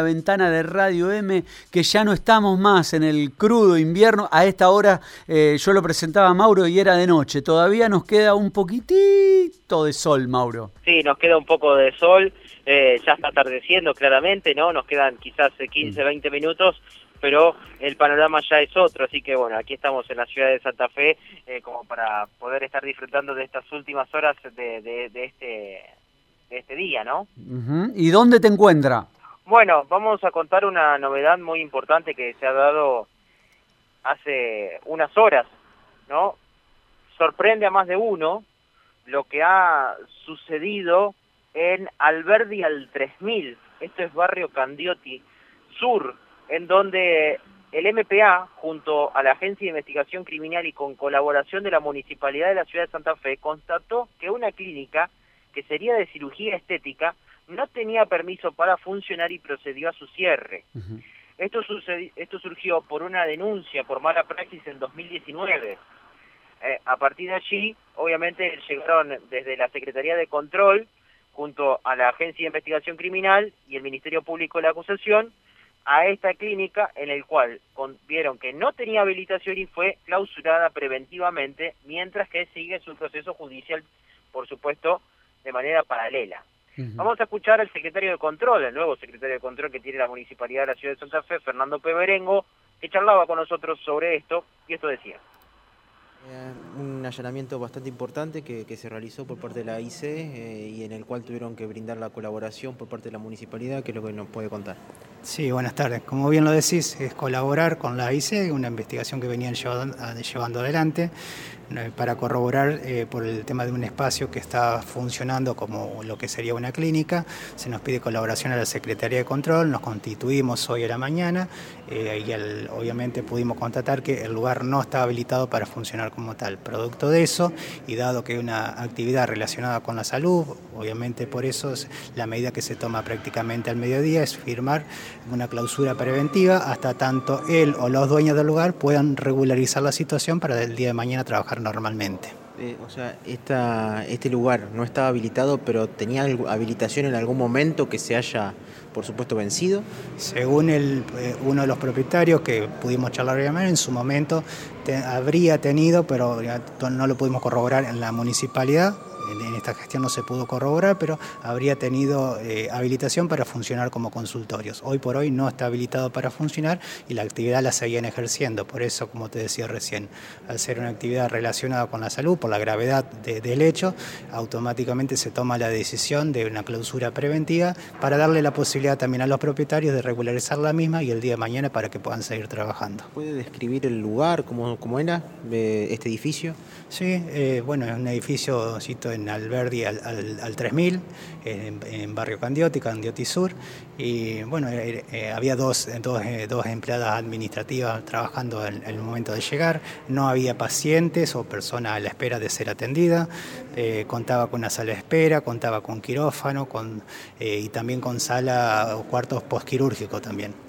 la ventana de Radio M, que ya no estamos más en el crudo invierno. A esta hora eh, yo lo presentaba a Mauro y era de noche. Todavía nos queda un poquitito de sol, Mauro. Sí, nos queda un poco de sol. Eh, ya está atardeciendo claramente, ¿no? Nos quedan quizás 15, 20 minutos, pero el panorama ya es otro. Así que bueno, aquí estamos en la ciudad de Santa Fe eh, como para poder estar disfrutando de estas últimas horas de, de, de este, de este día, ¿no? ¿Y dónde te encuentra? Bueno, vamos a contar una novedad muy importante que se ha dado hace unas horas, ¿no? Sorprende a más de uno lo que ha sucedido en Alberdi al 3000, esto es barrio Candioti Sur, en donde el MPA, junto a la Agencia de Investigación Criminal y con colaboración de la Municipalidad de la Ciudad de Santa Fe, constató que una clínica que sería de cirugía estética no tenía permiso para funcionar y procedió a su cierre. esto, esto surgió por una denuncia por mala praxis en 2019. Eh, a partir de allí, obviamente, llegaron desde la Secretaría de Control, junto a la Agencia de Investigación Criminal y el Ministerio Público de la Acusación, a esta clínica en el cual vieron que no tenía habilitación y fue clausurada preventivamente, mientras que sigue su proceso judicial, por supuesto, de manera paralela. Vamos a escuchar al secretario de Control, el nuevo secretario de Control que tiene la Municipalidad de la Ciudad de Santa Fe, Fernando Peberengo, que charlaba con nosotros sobre esto, y esto decía. Eh, un allanamiento bastante importante que, se realizó por parte de la IC eh, y en el cual tuvieron que brindar la colaboración por parte de la municipalidad, que es lo que nos puede contar. Sí, buenas tardes. Como bien lo decís, es colaborar con la IC, una investigación que venían llevando adelante para corroborar eh, por el tema de un espacio que está funcionando como lo que sería una clínica. Se nos pide colaboración a la Secretaría de Control, nos constituimos hoy a la mañana eh, y obviamente pudimos constatar que el lugar no está habilitado para funcionar como tal. Producto de eso, y dado que es una actividad relacionada con la salud, obviamente por eso la medida que se toma prácticamente al mediodía es firmar una clausura preventiva hasta tanto él o los dueños del lugar puedan regularizar la situación para el día de mañana trabajar normalmente. Eh, o sea, esta, este lugar no estaba habilitado, pero tenía habilitación en algún momento que se haya, por supuesto, vencido. Según el, eh, uno de los propietarios que pudimos charlar en su momento habría tenido, pero no lo pudimos corroborar en la municipalidad, en, esta gestión no se pudo corroborar, pero habría tenido eh, habilitación para funcionar como consultorios. Hoy por hoy no está habilitado para funcionar y la actividad la seguían ejerciendo. Por eso, como te decía recién, al ser una actividad relacionada con la salud, por la gravedad del hecho, automáticamente se toma la decisión de una clausura preventiva para darle la posibilidad también a los propietarios de regularizar la misma y el día de mañana para que puedan seguir trabajando. ¿Puede describir el lugar, cómo, cómo era este edificio? Sí, eh, bueno, es un edificio cito, en Alberdi al, al, 3000, en, Barrio Candioti, Candioti Sur, y bueno, eh, eh, había dos, dos, dos, empleadas administrativas trabajando en, el momento de llegar, no había pacientes o personas a la espera de ser atendida, contaba con una sala de espera, contaba con quirófano con, y también con sala o cuartos postquirúrgicos también.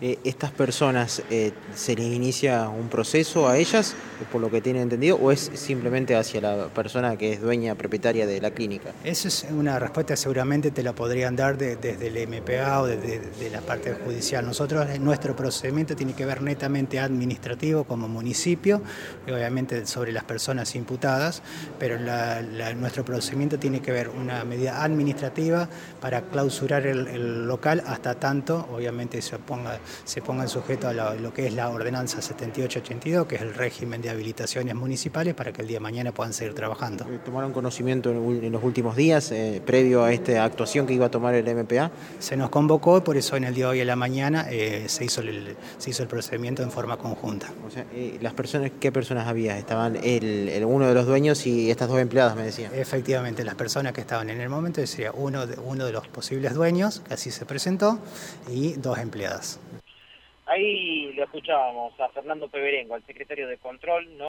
Eh, ¿Estas personas eh, se les inicia un proceso a ellas, por lo que tienen entendido, o es simplemente hacia la persona que es dueña propietaria de la clínica? Esa es una respuesta seguramente te la podrían dar desde el MPA o desde de la parte judicial. Nosotros, nuestro procedimiento tiene que ver netamente administrativo como municipio, y obviamente sobre las personas imputadas, pero nuestro procedimiento tiene que ver una medida administrativa para clausurar el, el local hasta tanto, obviamente, eso ponga, se pongan sujeto a lo, que es la ordenanza 7882, que es el régimen de habilitaciones municipales, para que el día de mañana puedan seguir trabajando. Eh, ¿Tomaron conocimiento en, los últimos días, eh, previo a esta actuación que iba a tomar el MPA? Se nos convocó, por eso en el día de hoy a la mañana eh, se, hizo el, se hizo el procedimiento en forma conjunta. O sea, las personas, ¿qué personas había? Estaban el, uno de los dueños y estas dos empleadas, me decían. Efectivamente, las personas que estaban en el momento sería uno de, uno de los posibles dueños, que así se presentó, y dos Ahí le escuchábamos a Fernando Peberengo, al secretario de Control, ¿no?